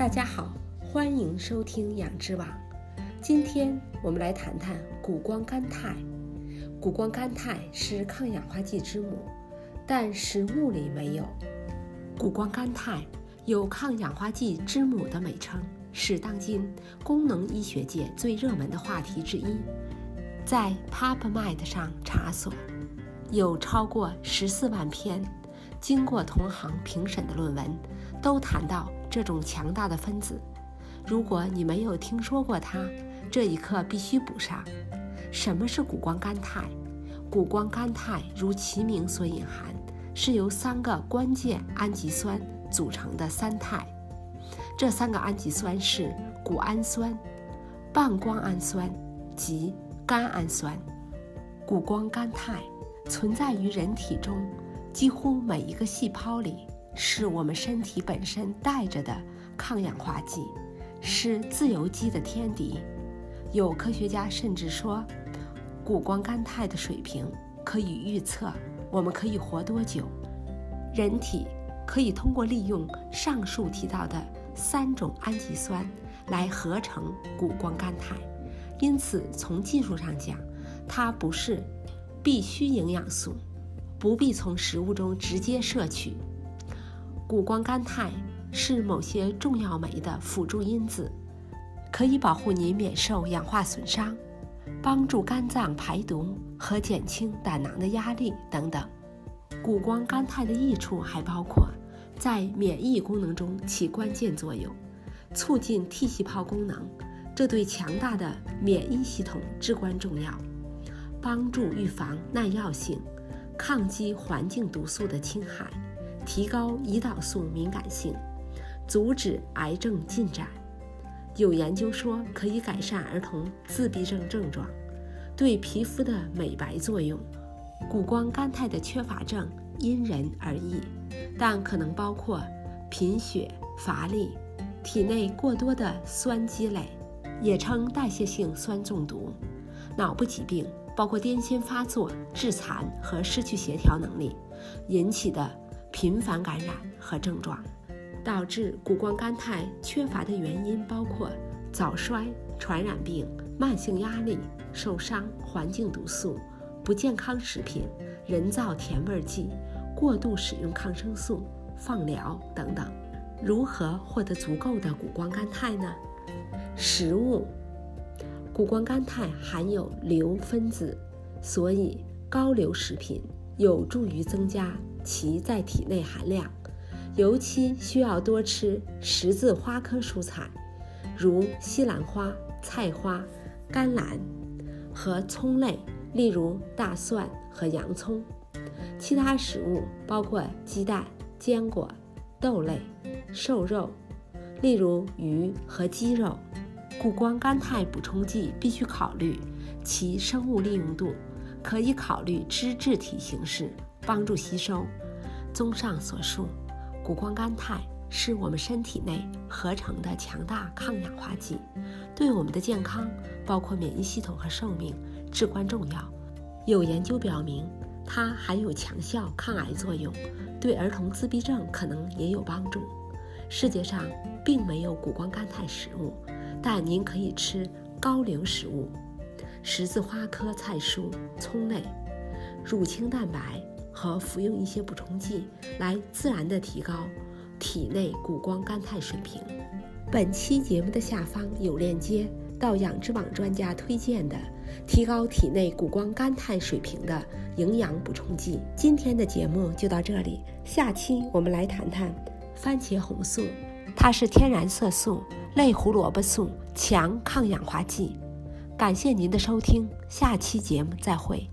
大家好，欢迎收听养之网。今天我们来谈谈谷胱甘肽。谷胱甘肽是抗氧化剂之母，但食物里没有。谷胱甘肽有抗氧化剂之母的美称，是当今功能医学界最热门的话题之一。在 PubMed 上查索，有超过十四万篇经过同行评审的论文，都谈到这种强大的分子。如果你没有听说过它，这一刻必须补上。什么是谷胱甘肽？谷胱甘肽如其名所隐含，是由三个关键氨基酸组成的三肽。这三个氨基酸是谷氨酸、半胱氨酸及甘氨酸。谷胱甘肽存在于人体中几乎每一个细胞里，是我们身体本身带着的抗氧化剂，是自由基的天敌。有科学家甚至说，谷胱甘肽的水平可以预测我们可以活多久。人体可以通过利用上述提到的三种氨基酸来合成谷胱甘肽，因此从技术上讲，它不是必需营养素，不必从食物中直接摄取。谷胱甘肽是某些重要酶的辅助因子。可以保护你免受氧化损伤，帮助肝脏排毒和减轻胆囊的压力等等。谷胱甘肽的益处还包括在免疫功能中起关键作用，促进 T 细胞功能，这对强大的免疫系统至关重要；帮助预防耐药性，抗击环境毒素的侵害，提高胰岛素敏感性，阻止癌症进展。有研究说可以改善儿童自闭症症状，对皮肤的美白作用。谷胱甘肽的缺乏症因人而异，但可能包括贫血、乏力、体内过多的酸积累，也称代谢性酸中毒；脑部疾病，包括癫痫发作、致残和失去协调能力引起的频繁感染和症状。导致谷胱甘肽缺乏的原因包括早衰、传染病、慢性压力、受伤、环境毒素、不健康食品、人造甜味剂、过度使用抗生素、放疗等等。如何获得足够的谷胱甘肽呢？食物，谷胱甘肽含有硫分子，所以高硫食品有助于增加其在体内含量。尤其需要多吃十字花科蔬菜，如西兰花、菜花、甘蓝和葱类，例如大蒜和洋葱。其他食物包括鸡蛋、坚果、豆类、瘦肉，例如鱼和鸡肉。谷胱甘肽补充剂必须考虑其生物利用度，可以考虑脂质体形式，帮助吸收。综上所述。谷胱甘肽是我们身体内合成的强大抗氧化剂，对我们的健康，包括免疫系统和寿命至关重要。有研究表明，它还有强效抗癌作用，对儿童自闭症可能也有帮助。世界上并没有谷胱甘肽食物，但您可以吃高硫食物，十字花科菜蔬、葱类、乳清蛋白。和服用一些补充剂来自然的提高体内谷胱甘肽水平。本期节目的下方有链接到养殖网专家推荐的提高体内谷胱甘肽水平的营养补充剂。今天的节目就到这里，下期我们来谈谈番茄红素，它是天然色素类胡萝卜素强抗氧化剂。感谢您的收听，下期节目再会。